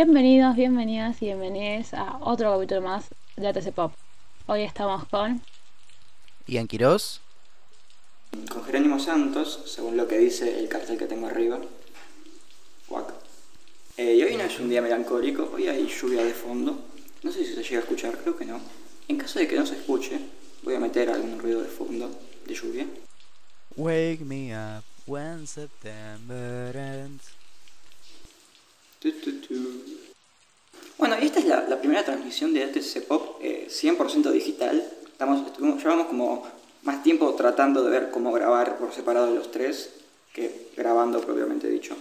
Bienvenidos, bienvenidas y bienvenidas a otro capítulo más de ATC Pop. Hoy estamos con Ian Quiroz. Con Jerónimo Santos, según lo que dice el cartel que tengo arriba. Guac. Eh, y hoy no es un día melancólico, hoy hay lluvia de fondo. No sé si se llega a escuchar, creo que no. En caso de que no se escuche, voy a meter algún ruido de fondo de lluvia. Wake me up when September ends. Bueno, y esta es la, la primera transmisión de ATC Pop eh, 100% digital. Estamos, estuvimos- llevamos como más tiempo tratando de ver cómo grabar por separado los tres que grabando propiamente dicho.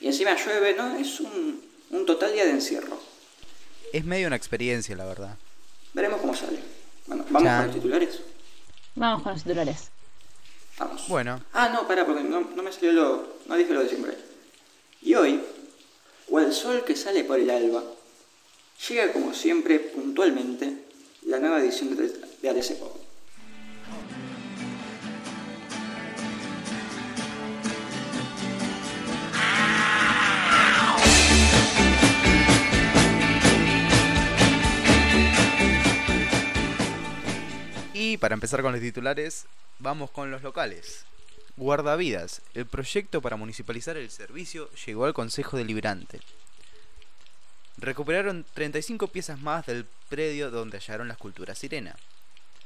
Y encima llueve, ¿no? Es un, un total día de encierro. Es medio una experiencia, la verdad. Veremos cómo sale. Bueno, vamos Chan. con los titulares. Vamos con los titulares. Vamos. Bueno, Ah, no, pará, porque no, no me salió lo. No dije lo de siempre. Y hoy, cual sol que sale por el alba, llega como siempre, puntualmente, la nueva edición de, de ATC Pop. Y para empezar con los titulares, vamos con los locales. Guardavidas, el proyecto para municipalizar el servicio llegó al Consejo Deliberante. Recuperaron 35 piezas más del predio donde hallaron la escultura sirena.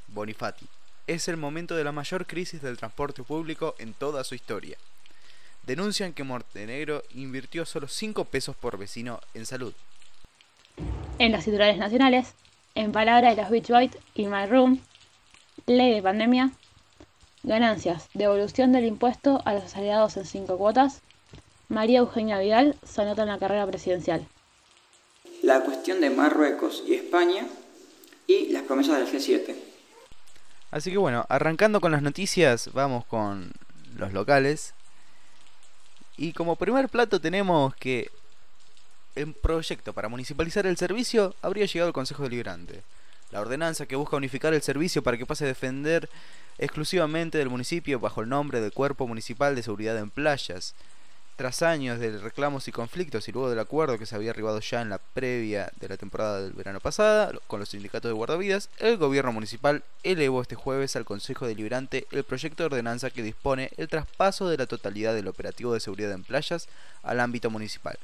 Bonifati, es el momento de la mayor crisis del transporte público en toda su historia. Denuncian que Montenegro invirtió solo 5 pesos por vecino en salud. En los titulares nacionales, en palabra de los Beach Boys y My Room, ley de pandemia, ganancias, devolución del impuesto a los asalariados en cinco cuotas, María Eugenia Vidal se anota en la carrera presidencial. La cuestión de Marruecos y España y las promesas del G7. Así que bueno, arrancando con las noticias, vamos con los locales. Y como primer plato tenemos que el proyecto para municipalizar el servicio habría llegado al Consejo Deliberante. La ordenanza que busca unificar el servicio para que pase a defender exclusivamente del municipio bajo el nombre del Cuerpo Municipal de Seguridad en Playas. Tras años de reclamos y conflictos y luego del acuerdo que se había arribado ya en la previa de la temporada del verano pasada con los sindicatos de guardavidas, el gobierno municipal elevó este jueves al Consejo Deliberante el proyecto de ordenanza que dispone el traspaso de la totalidad del operativo de seguridad en playas al ámbito municipal.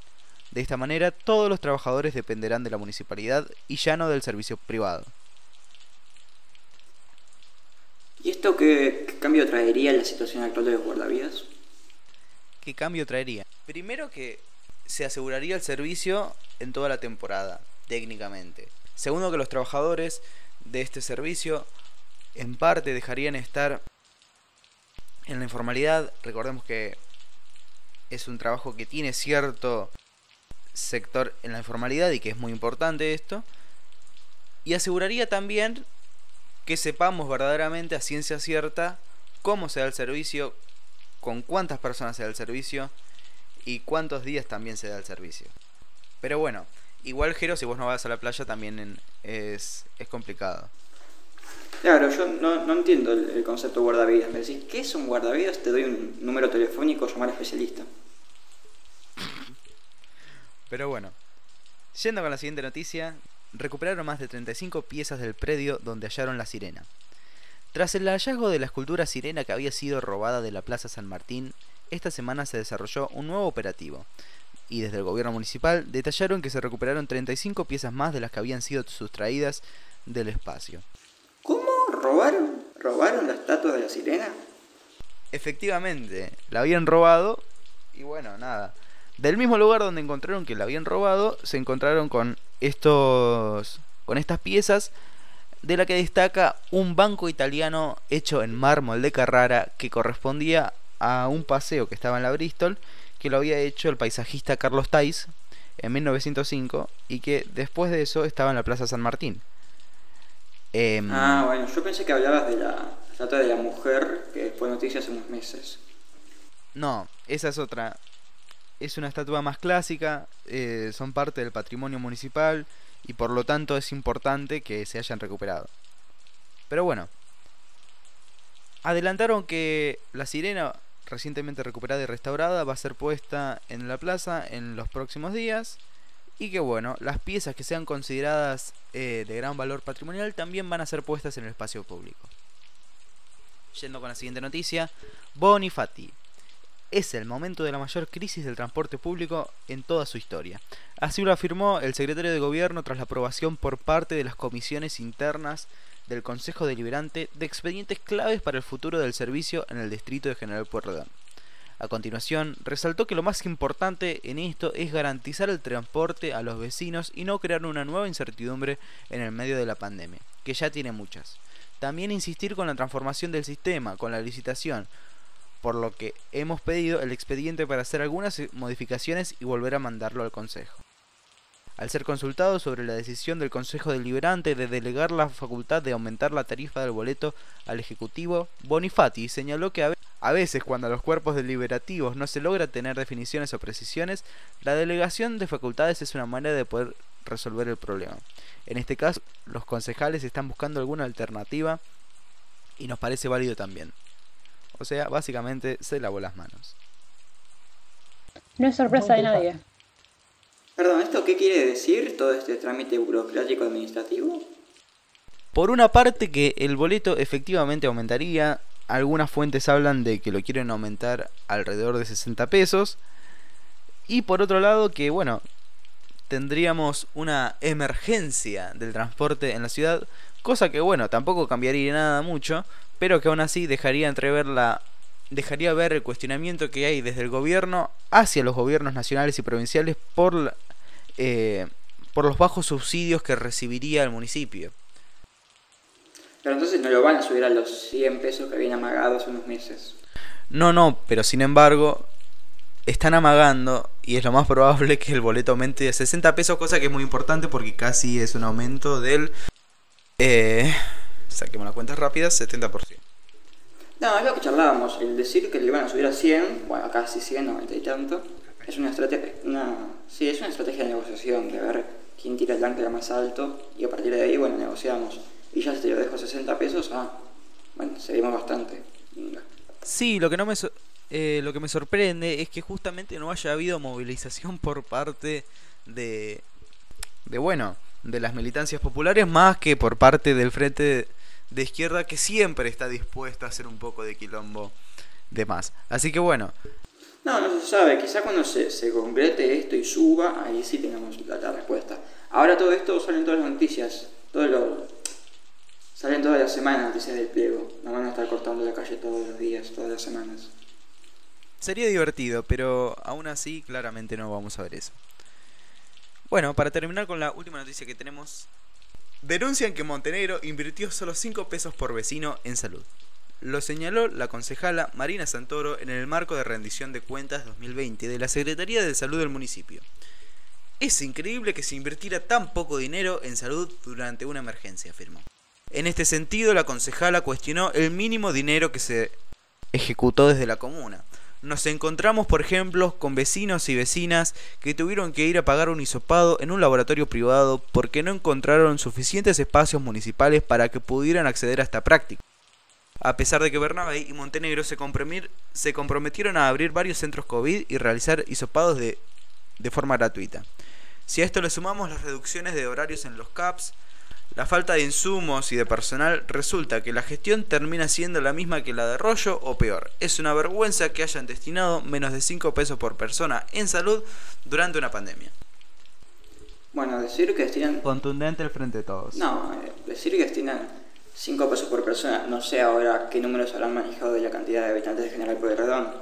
De esta manera, todos los trabajadores dependerán de la municipalidad y ya no del servicio privado. ¿Y esto qué, qué cambio traería en la situación actual de los guardavidas? ¿Qué cambio traería? Primero que se aseguraría el servicio en toda la temporada, técnicamente. Segundo que los trabajadores de este servicio en parte dejarían estar en la informalidad. Recordemos que es un trabajo que tiene cierto sector en la informalidad y que es muy importante esto. Y aseguraría también que sepamos verdaderamente a ciencia cierta cómo se da el servicio, con cuántas personas se da el servicio y cuántos días también se da el servicio. Pero bueno, igual Jero, si vos no vas a la playa también es, es complicado. Claro, yo no, no entiendo el, concepto guardavidas. Me decís, ¿qué es un guardavidas? Te doy un número telefónico, llamar a especialista. Pero bueno, yendo con la siguiente noticia, recuperaron más de 35 piezas del predio donde hallaron la sirena. Tras el hallazgo de la escultura sirena que había sido robada de la Plaza San Martín, esta semana se desarrolló un nuevo operativo. Y desde el gobierno municipal detallaron que se recuperaron 35 piezas más de las que habían sido sustraídas del espacio. ¿Cómo? ¿Robaron? ¿Robaron la estatua de la sirena? Efectivamente, la habían robado y bueno, nada. Del mismo lugar donde encontraron que la habían robado, se encontraron con estos con estas piezas de la que destaca un banco italiano hecho en mármol de Carrara que correspondía a un paseo que estaba en la Bristol que lo había hecho el paisajista Carlos Tais en 1905 y que después de eso estaba en la Plaza San Martín. Em, Ah, bueno, yo pensé que hablabas de la estatua de la mujer que fue noticia hace unos meses. No, esa es otra. Es una estatua más clásica, eh, son parte del patrimonio municipal y por lo tanto es importante que se hayan recuperado. Pero bueno, adelantaron que la sirena recientemente recuperada y restaurada va a ser puesta en la plaza en los próximos días. Y que bueno, las piezas que sean consideradas eh, de gran valor patrimonial también van a ser puestas en el espacio público. Yendo con la siguiente noticia, Bonifati. Es el momento de la mayor crisis del transporte público en toda su historia. Así lo afirmó el secretario de Gobierno tras la aprobación por parte de las comisiones internas del Consejo Deliberante de expedientes claves para el futuro del servicio en el distrito de General Pueyrredón. A continuación, resaltó que lo más importante en esto es garantizar el transporte a los vecinos y no crear una nueva incertidumbre en el medio de la pandemia, que ya tiene muchas. También insistir con la transformación del sistema, con la licitación, por lo que hemos pedido el expediente para hacer algunas modificaciones y volver a mandarlo al Consejo. Al ser consultado sobre la decisión del Consejo Deliberante de delegar la facultad de aumentar la tarifa del boleto al Ejecutivo, Bonifati señaló que a veces cuando a los cuerpos deliberativos no se logra tener definiciones o precisiones, la delegación de facultades es una manera de poder resolver el problema. En este caso, los concejales están buscando alguna alternativa y nos parece válido también. O sea, básicamente se lavó las manos. No es sorpresa de nadie. Perdón, ¿esto qué quiere decir todo este trámite burocrático administrativo? Por una parte que el boleto efectivamente aumentaría, algunas fuentes hablan de que lo quieren aumentar alrededor de 60 pesos, y por otro lado que bueno, tendríamos una emergencia del transporte en la ciudad, cosa que bueno, tampoco cambiaría nada mucho, pero que aún así dejaría entrever la dejaría ver el cuestionamiento que hay desde el gobierno hacia los gobiernos nacionales y provinciales por, eh, por los bajos subsidios que recibiría el municipio. Pero entonces no lo van a subir a los 100 pesos que habían amagado hace unos meses. No, no, pero sin embargo están amagando y es lo más probable que el boleto aumente de 60 pesos, cosa que es muy importante porque casi es un aumento del... Eh, saquemos las cuentas rápidas, 70%. No, es lo que charlábamos, el decir que le iban a subir a 100, bueno, casi 100, 90 y tanto, es una estrategia, una, sí, es una estrategia de negociación, de ver quién tira el ancla más alto y a partir de ahí, bueno, negociamos. Y ya si te lo dejo 60 pesos, ah, bueno, seguimos bastante. Sí, lo que no me eh, lo que me sorprende es que justamente no haya habido movilización por parte de de bueno, de las militancias populares más que por parte del frente de izquierda que siempre está dispuesta a hacer un poco de quilombo de más. Así que bueno. No, no se sabe. Quizá cuando se, se concrete esto y suba, ahí sí tengamos la, respuesta. Ahora todo esto sale en todas las noticias. Todo lo, salen todas las semanas noticias del pliego. No van a estar cortando la calle todos los días, todas las semanas. Sería divertido, pero aún así claramente no vamos a ver eso. Bueno, para terminar con la última noticia que tenemos, Denuncian que Montenegro invirtió solo 5 pesos por vecino en salud. Lo señaló la concejala Marina Santoro en el marco de rendición de cuentas 2020 de la Secretaría de Salud del municipio. Es increíble que se invirtiera tan poco dinero en salud durante una emergencia, afirmó. En este sentido, la concejala cuestionó el mínimo dinero que se ejecutó desde la comuna, nos encontramos, por ejemplo, con vecinos y vecinas que tuvieron que ir a pagar un hisopado en un laboratorio privado porque no encontraron suficientes espacios municipales para que pudieran acceder a esta práctica. A pesar de que Bernabé y Montenegro se, comprometieron a abrir varios centros COVID y realizar hisopados de, de forma gratuita. Si a esto le sumamos las reducciones de horarios en los CAPS, la falta de insumos y de personal resulta que la gestión termina siendo la misma que la de Rollo o peor. Es una vergüenza que hayan destinado menos de 5 pesos por persona en salud durante una pandemia. Bueno, decir que destinan... Contundente el frente de todos. No, eh, decir que destinan 5 pesos por persona, no sé ahora qué números habrán manejado de la cantidad de habitantes de General Pueyrredón,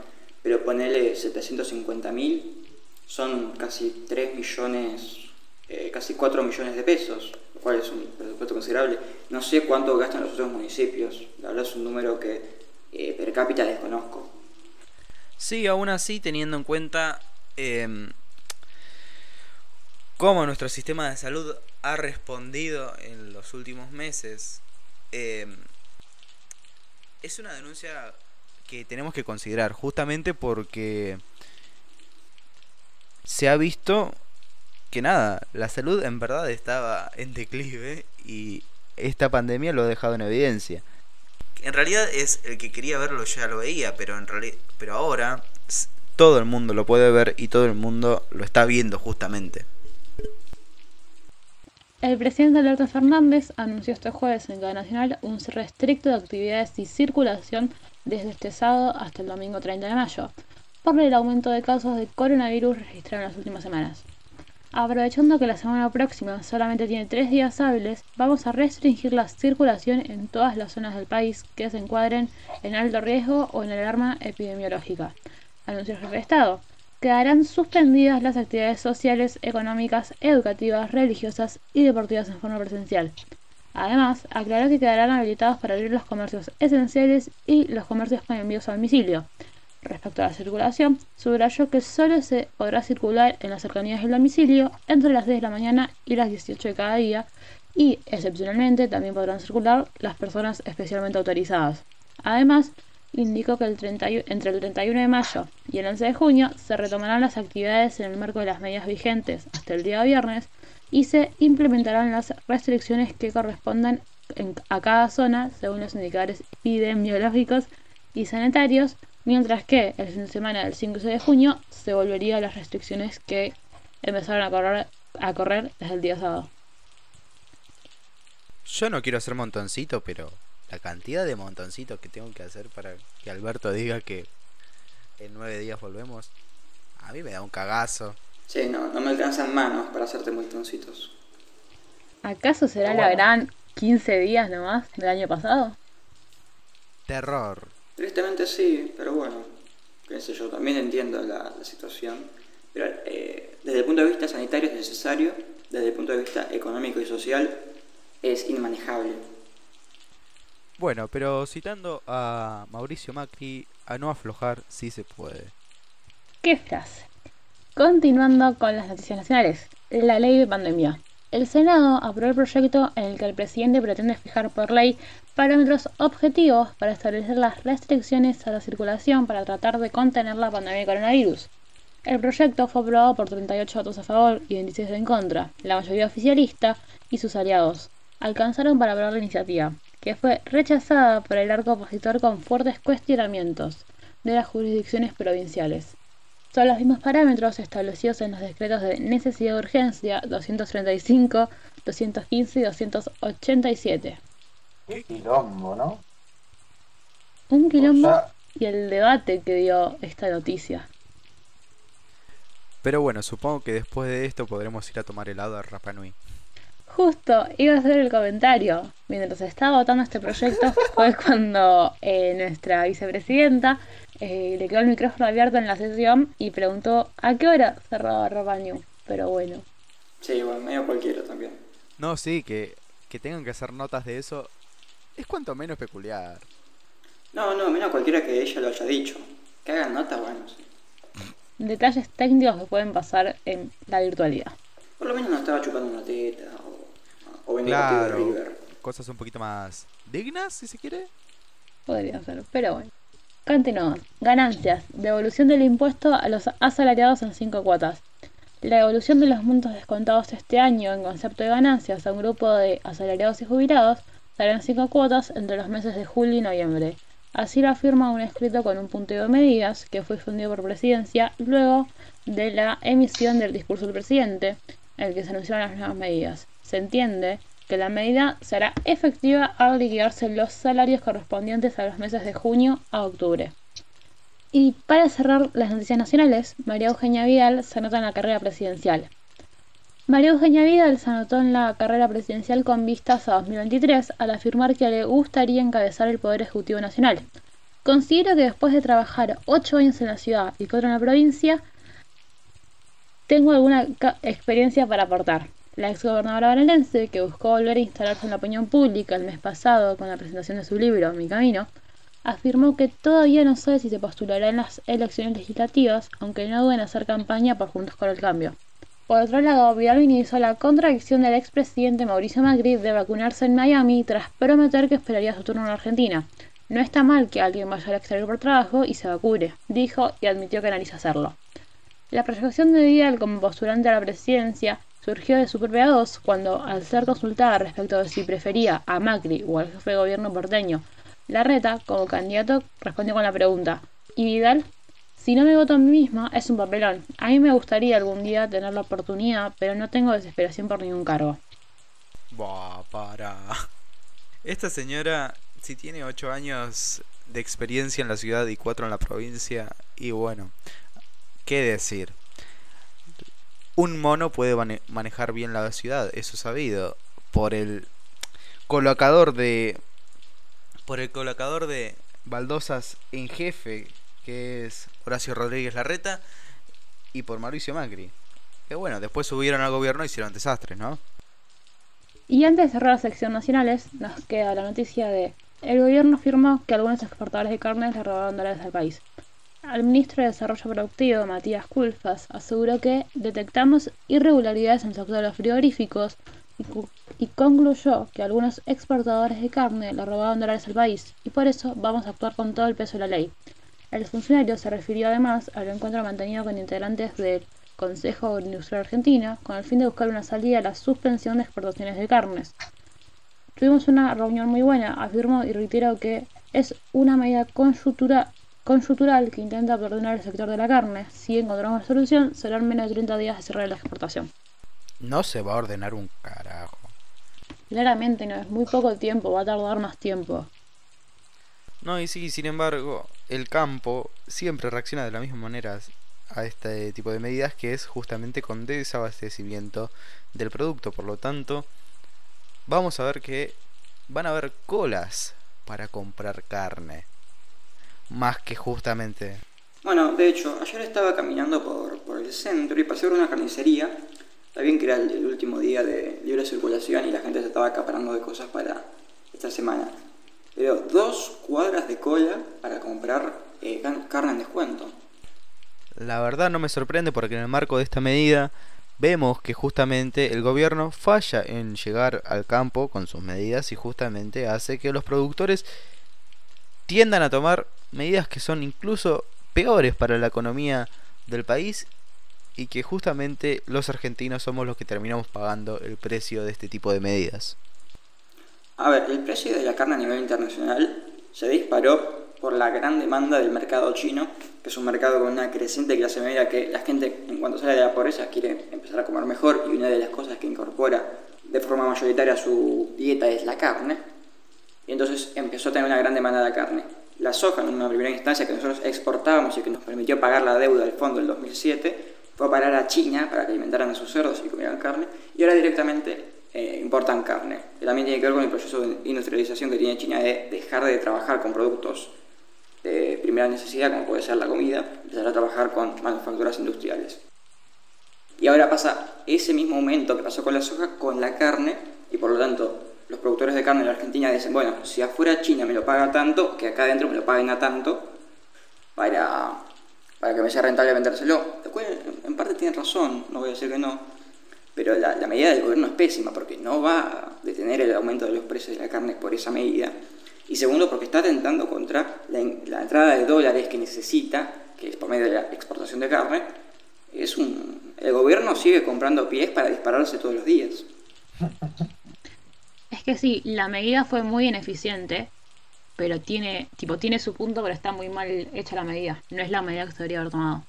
pero ponele 750.000, son casi 3 millones, eh, casi 4 millones de pesos cuál es un presupuesto considerable. No sé cuánto gastan los otros municipios, la verdad es un número que eh, per cápita desconozco. Sí, aún así, teniendo en cuenta eh, cómo nuestro sistema de salud ha respondido en los últimos meses, em, es una denuncia que tenemos que considerar, justamente porque se ha visto que nada, la salud en verdad estaba en declive y esta pandemia lo ha dejado en evidencia. en realidad es el que quería verlo ya lo veía, pero en realidad, pero ahora todo el mundo lo puede ver y todo el mundo lo está viendo justamente. El presidente Alberto Fernández anunció este jueves en Cadena Nacional un cierre estricto de actividades y circulación desde este sábado hasta el domingo 30 de mayo, por el aumento de casos de coronavirus registrado en las últimas semanas. Aprovechando que la semana próxima solamente tiene tres días hábiles, vamos a restringir la circulación en todas las zonas del país que se encuadren en alto riesgo o en alarma epidemiológica, anunció el jefe de Estado. Quedarán suspendidas las actividades sociales, económicas, educativas, religiosas y deportivas en forma presencial. Además, aclaró que quedarán habilitados para abrir los comercios esenciales y los comercios con envíos a domicilio, Respecto a la circulación, subrayó que solo se podrá circular en las cercanías del domicilio entre las 10 de la mañana y las 18 de cada día y, excepcionalmente, también podrán circular las personas especialmente autorizadas. Además, indicó que entre el 31 de mayo y el 11 de junio se retomarán las actividades en el marco de las medidas vigentes hasta el día viernes y se implementarán las restricciones que correspondan a cada zona según los indicadores epidemiológicos y sanitarios Mientras que el fin de semana del 5 de junio se volvería a las restricciones que empezaron a correr, a correr desde el día sábado. Yo no quiero hacer montoncito, pero la cantidad de montoncitos que tengo que hacer para que Alberto diga que en nueve días volvemos, a mí me da un cagazo. Sí, no, no me alcanzan manos para hacerte montoncitos. ¿Acaso será la gran 15 días nomás del año pasado? Terror. Tristemente sí, pero bueno, qué sé yo, también entiendo la, situación. Pero eh, desde el punto de vista sanitario es necesario, desde el punto de vista económico y social es inmanejable. Bueno, pero citando a Mauricio Macri, a no aflojar sí se puede. ¿Qué frase? Continuando con las noticias nacionales, la ley de pandemia. El Senado aprobó el proyecto en el que el presidente pretende fijar por ley parámetros objetivos para establecer las restricciones a la circulación para tratar de contener la pandemia de coronavirus. El proyecto fue aprobado por 38 votos a favor y 26 en contra. La mayoría oficialista y sus aliados alcanzaron para aprobar la iniciativa, que fue rechazada por el arco opositor con fuertes cuestionamientos de las jurisdicciones provinciales. Son los mismos parámetros establecidos en los decretos de necesidad de urgencia 235, 215 y 287. Qué quilombo, ¿no? Un quilombo y el debate que dio esta noticia. Pero bueno, supongo que después de esto podremos ir a tomar helado a Rapanui. Justo, iba a hacer el comentario. Mientras estaba votando este proyecto fue cuando eh, nuestra vicepresidenta eh, le quedó el micrófono abierto en la sesión y preguntó a qué hora cerraba Rapanui. Pero bueno. Sí, bueno, medio cualquiera también. No, sí, que, que tengan que hacer notas de eso es cuanto menos peculiar. No, no, menos cualquiera que ella lo haya dicho. Que hagan nota, bueno, sí. Detalles técnicos que pueden pasar en la virtualidad. Por lo menos no estaba chupando una teta o, claro, River. Cosas un poquito más dignas, si se quiere. Podría ser, pero bueno. Continuamos. Ganancias. Devolución del impuesto a los asalariados en cinco cuotas. La devolución de los montos descontados este año en concepto de ganancias a un grupo de asalariados y jubilados Darán cinco cuotas entre los meses de julio y noviembre. Así lo afirma un escrito con un punteo de medidas que fue difundido por presidencia luego de la emisión del discurso del presidente, en el que se anunciaron las nuevas medidas. Se entiende que la medida será efectiva al liquidarse los salarios correspondientes a los meses de junio a octubre. Y para cerrar las noticias nacionales, María Eugenia Vidal se anota en la carrera presidencial. María Eugenia Vidal se anotó en la carrera presidencial con vistas a 2023 al afirmar que le gustaría encabezar el Poder Ejecutivo Nacional. Considero que después de trabajar ocho años en la ciudad y cuatro en la provincia, tengo alguna experiencia para aportar. La exgobernadora bonaerense, que buscó volver a instalarse en la opinión pública el mes pasado con la presentación de su libro Mi Camino, afirmó que todavía no sabe si se postulará en las elecciones legislativas, aunque no duda en hacer campaña por Juntos con el Cambio. Por otro lado, Vidal minimizó la contradicción del expresidente Mauricio Macri de vacunarse en Miami tras prometer que esperaría su turno en Argentina. No está mal que alguien vaya al exterior por trabajo y se vacune, dijo y admitió que analiza hacerlo. La proyección de Vidal como postulante a la presidencia surgió de su propia voz cuando, al ser consultada respecto de si prefería a Macri o al jefe de gobierno porteño Larreta, como candidato, respondió con la pregunta, ¿y Vidal? Si no me voto a mí misma, es un papelón. A mí me gustaría algún día tener la oportunidad, pero no tengo desesperación por ningún cargo. Buah, para. Esta señora, si tiene 8 años de experiencia en la ciudad y 4 en la provincia, y bueno, ¿qué decir? Un mono puede mane- manejar bien la ciudad, eso sabido, por el colocador de por el colocador de baldosas en jefe, que es Horacio Rodríguez Larreta, y por Mauricio Macri. Que bueno, después subieron al gobierno y hicieron desastres, ¿no? Y antes de cerrar la sección nacionales, nos queda la noticia de el gobierno afirmó que algunos exportadores de carne le robaron dólares al país. El ministro de Desarrollo Productivo, Matías Culfas, aseguró que detectamos irregularidades en el sector los frigoríficos y, concluyó que algunos exportadores de carne le robaron dólares al país y por eso vamos a actuar con todo el peso de la ley. El funcionario se refirió además al encuentro mantenido con integrantes del Consejo Industrial Argentino con el fin de buscar una salida a la suspensión de exportaciones de carnes. Tuvimos una reunión muy buena, afirmó y reitero que es una medida conjuntura- que intenta ordenar el sector de la carne. Si encontramos una solución, serán menos de 30 días de cerrar la exportación. No se va a ordenar un carajo. Claramente no es muy poco tiempo, va a tardar más tiempo. No, y sí, sin embargo, el campo siempre reacciona de la misma manera a este tipo de medidas que es justamente con desabastecimiento del producto. Por lo tanto, vamos a ver que van a haber colas para comprar carne. Más que justamente... Bueno, de hecho, ayer estaba caminando por, por el centro y pasé por una carnicería. Está bien que era el, el último día de libre circulación y la gente se estaba acaparando de cosas para esta semana. Pero dos cuadras de cola para comprar eh, carne en descuento. La verdad no me sorprende porque en el marco de esta medida vemos que justamente el gobierno falla en llegar al campo con sus medidas y justamente hace que los productores tiendan a tomar medidas que son incluso peores para la economía del país y que justamente los argentinos somos los que terminamos pagando el precio de este tipo de medidas. A ver, el precio de la carne a nivel internacional se disparó por la gran demanda del mercado chino, que es un mercado con una creciente clase media que la gente en cuanto sale de la pobreza quiere empezar a comer mejor y una de las cosas que incorpora de forma mayoritaria su dieta es la carne. Y entonces empezó a tener una gran demanda de carne. La soja, en una primera instancia que nosotros exportábamos y que nos permitió pagar la deuda del fondo del 2007, fue a parar a China para que alimentaran a sus cerdos y comieran carne, y ahora directamente eh, importan carne. Que también tiene que ver con el proceso de industrialización que tiene China de dejar de trabajar con productos de primera necesidad, como puede ser la comida, empezar a trabajar con manufacturas industriales. Y ahora pasa ese mismo momento que pasó con la soja con la carne, y por lo tanto productores de carne en la Argentina dicen, bueno, si afuera China me lo paga tanto, que acá adentro me lo paguen a tanto, para, para que me sea rentable vendérselo. Después, en parte tienen razón, no voy a decir que no, pero la, la medida del gobierno es pésima, porque no va a detener el aumento de los precios de la carne por esa medida. Y segundo, porque está atentando contra la, la entrada de dólares que necesita, que es por medio de la exportación de carne, es un, el gobierno sigue comprando pies para dispararse todos los días. Es que sí, la medida fue muy ineficiente, pero tiene, tipo, tiene su punto, pero está muy mal hecha la medida. No es la medida que se debería haber tomado.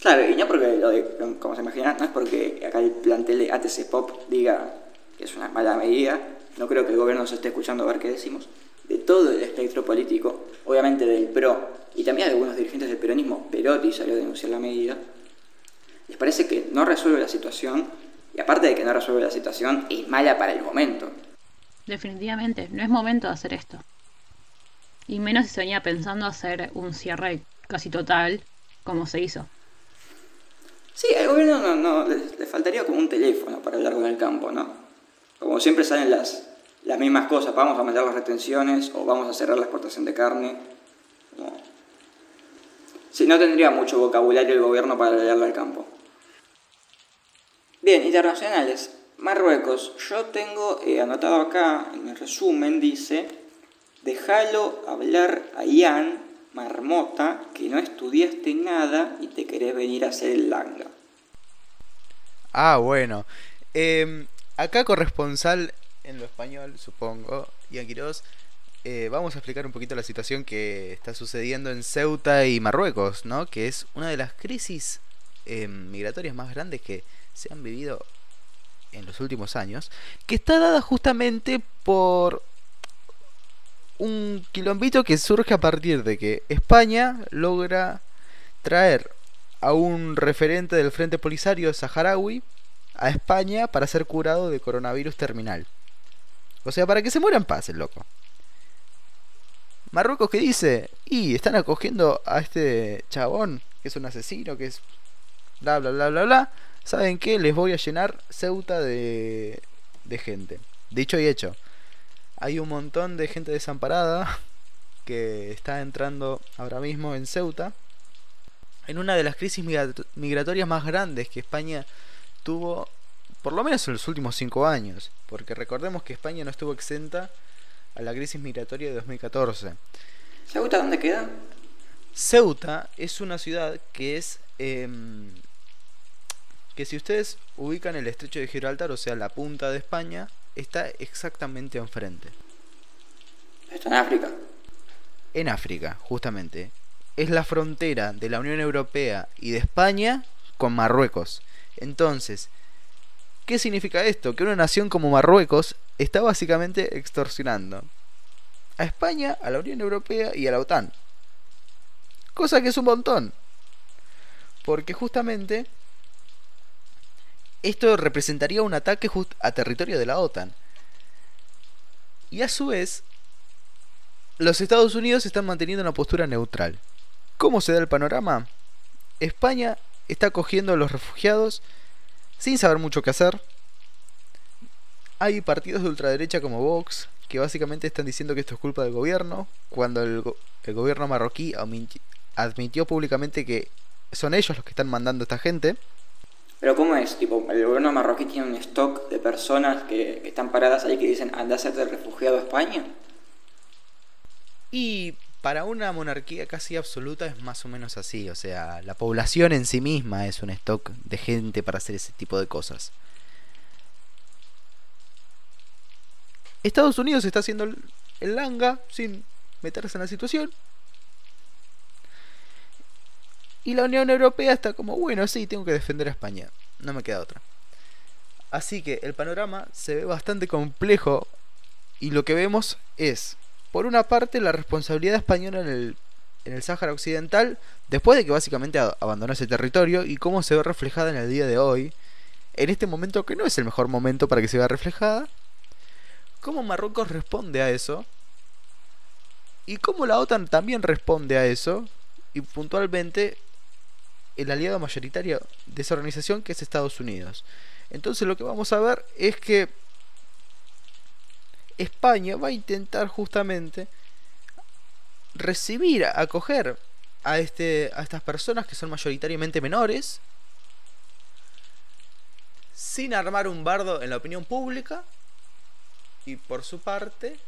Claro, y no porque, lo de- como se imagina, no es porque acá el plantel de ATC Pop diga que es una mala medida, no creo que el gobierno se esté escuchando a ver qué decimos, de todo el espectro político, obviamente del PRO, y también de algunos dirigentes del peronismo, Perotti salió a denunciar la medida, les parece que no resuelve la situación, y aparte de que no resuelve la situación, es mala para el momento. Definitivamente, no es momento de hacer esto. Y menos si se venía pensando hacer un cierre casi total, como se hizo. Sí, al gobierno no, no, le, le faltaría como un teléfono para hablar con el campo, ¿no? Como siempre salen las, las mismas cosas, vamos a aumentar las retenciones o vamos a cerrar la exportación de carne. Como- Sí, no tendría mucho vocabulario el gobierno para hablarle al campo. Bien, internacionales. Marruecos. Yo tengo eh, anotado acá, en el resumen, dice, déjalo hablar a Ian, marmota, que no estudiaste nada y te querés venir a hacer el langa. Ah, bueno. Em, acá corresponsal en lo español, supongo, Ian Quiroz, eh, vamos a explicar un poquito la situación que está sucediendo en Ceuta y Marruecos, ¿no? Que es una de las crisis eh, migratorias más grandes que se han vivido en los últimos años, que está dada justamente por un quilombito que surge a partir de que España logra traer a un referente del Frente Polisario saharaui a España para ser curado de coronavirus terminal. O sea, para que se muera en paz el loco. Marruecos que dice, y están acogiendo a este chabón, que es un asesino, que es bla bla bla bla bla. ¿Saben qué? Les voy a llenar Ceuta de, de gente. Dicho y hecho. Hay un montón de gente desamparada que está entrando ahora mismo en Ceuta. En una de las crisis migratorias más grandes que España tuvo, por lo menos en los últimos cinco años. Porque recordemos que España no estuvo exenta a la crisis migratoria de 2014. ¿Ceuta dónde queda? Ceuta es una ciudad que es... Em, que si ustedes ubican el estrecho de Gibraltar, o sea, la punta de España, está exactamente enfrente. Está en África. En África, justamente. Es la frontera de la Unión Europea y de España con Marruecos. Entonces, ¿qué significa esto? Que una nación como Marruecos está básicamente extorsionando a España, a la Unión Europea y a la OTAN. Cosa que es un montón. Porque justamente esto representaría un ataque a territorio de la OTAN. Y a su vez, los Estados Unidos están manteniendo una postura neutral. ¿Cómo se da el panorama? España está acogiendo a los refugiados sin saber mucho qué hacer. Hay partidos de ultraderecha como Vox que básicamente están diciendo que esto es culpa del gobierno, cuando el, el gobierno marroquí admitió públicamente que son ellos los que están mandando a esta gente. Pero ¿cómo es? Tipo, el gobierno marroquí tiene un stock de personas que, están paradas ahí que dicen, anda a hacerte refugiado a España. Y para una monarquía casi absoluta es más o menos así. O sea, la población en sí misma es un stock de gente para hacer ese tipo de cosas. Estados Unidos está haciendo el langa sin meterse en la situación. Y la Unión Europea está como, bueno, sí, tengo que defender a España. No me queda otra. Así que el panorama se ve bastante complejo y lo que vemos es, por una parte, la responsabilidad española en el, en el Sáhara Occidental, después de que básicamente abandonó ese territorio, y cómo se ve reflejada en el día de hoy, en este momento que no es el mejor momento para que se vea reflejada, cómo Marruecos responde a eso, y cómo la OTAN también responde a eso, y puntualmente el aliado mayoritario de esa organización que es Estados Unidos. Entonces lo que vamos a ver es que España va a intentar justamente recibir, acoger a, este, a estas personas que son mayoritariamente menores, sin armar un bardo en la opinión pública, y por su parte,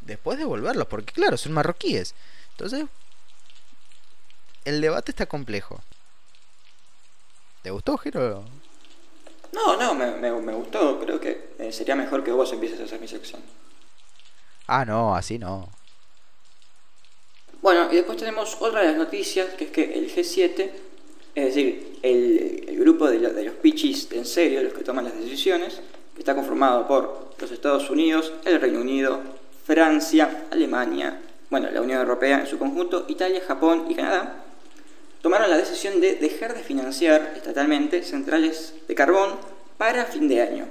después devolverlos, porque claro, son marroquíes. Entonces, el debate está complejo. ¿Te gustó, Giro? No, no, me, me, gustó. Creo que eh, sería mejor que vos empieces a hacer mi sección. Ah, no, así no. Bueno, y después tenemos otra de las noticias, que es que el G7, es decir, el, grupo de, de, los pichis en serio, los que toman las decisiones, que está conformado por los Estados Unidos, el Reino Unido, Francia, Alemania, bueno, la Unión Europea en su conjunto, Italia, Japón y Canadá, tomaron la decisión de dejar de financiar estatalmente centrales de carbón para fin de año.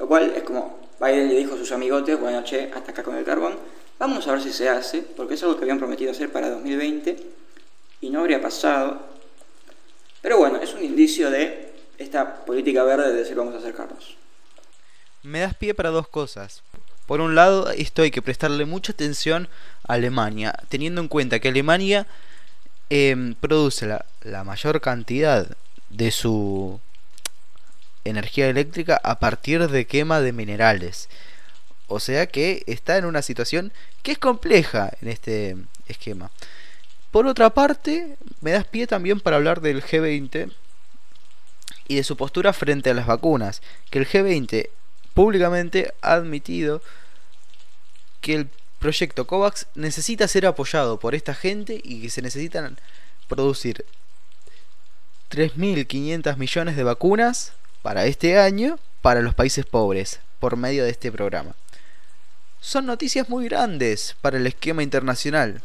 Lo cual es como Biden le dijo a sus amigotes, bueno, che, hasta acá con el carbón, vamos a ver si se hace, porque es algo que habían prometido hacer para 2020 y no habría pasado. Pero bueno, es un indicio de esta política verde de decir vamos a acercarnos. Me das pie para dos cosas. Por un lado, esto hay que prestarle mucha atención a Alemania, teniendo en cuenta que Alemania Em, produce la, la mayor cantidad de su energía eléctrica a partir de quema de minerales. O sea que está en una situación que es compleja en este esquema. Por otra parte, me das pie también para hablar del G20 y de su postura frente a las vacunas. Que el G20 públicamente ha admitido que el proyecto COVAX necesita ser apoyado por esta gente y que se necesitan producir 3.500 millones de vacunas para este año para los países pobres por medio de este programa. Son noticias muy grandes para el esquema internacional.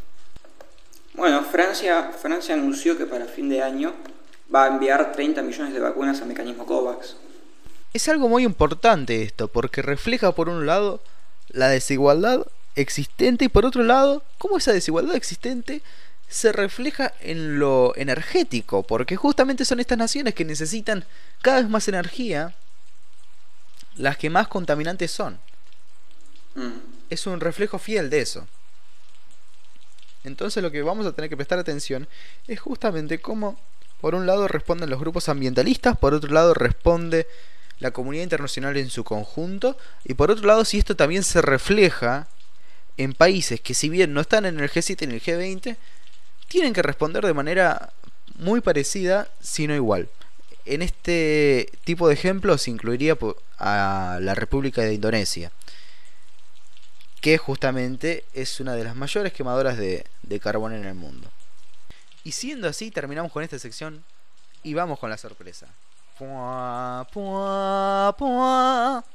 Bueno, Francia, Francia anunció que para fin de año va a enviar 30 millones de vacunas al mecanismo COVAX. Es algo muy importante esto, porque refleja por un lado la desigualdad existente y por otro lado cómo esa desigualdad existente se refleja en lo energético, porque justamente son estas naciones que necesitan cada vez más energía las que más contaminantes son. Mm. Es un reflejo fiel de eso. Entonces lo que vamos a tener que prestar atención es justamente cómo por un lado responden los grupos ambientalistas, por otro lado responde la comunidad internacional en su conjunto y por otro lado si esto también se refleja en países que si bien no están en el G7 ni el G20, tienen que responder de manera muy parecida, si no igual. En este tipo de ejemplos incluiría a la República de Indonesia, que justamente es una de las mayores quemadoras de, de carbón en el mundo. Y siendo así, terminamos con esta sección y vamos con la sorpresa. Pua, pua, pua.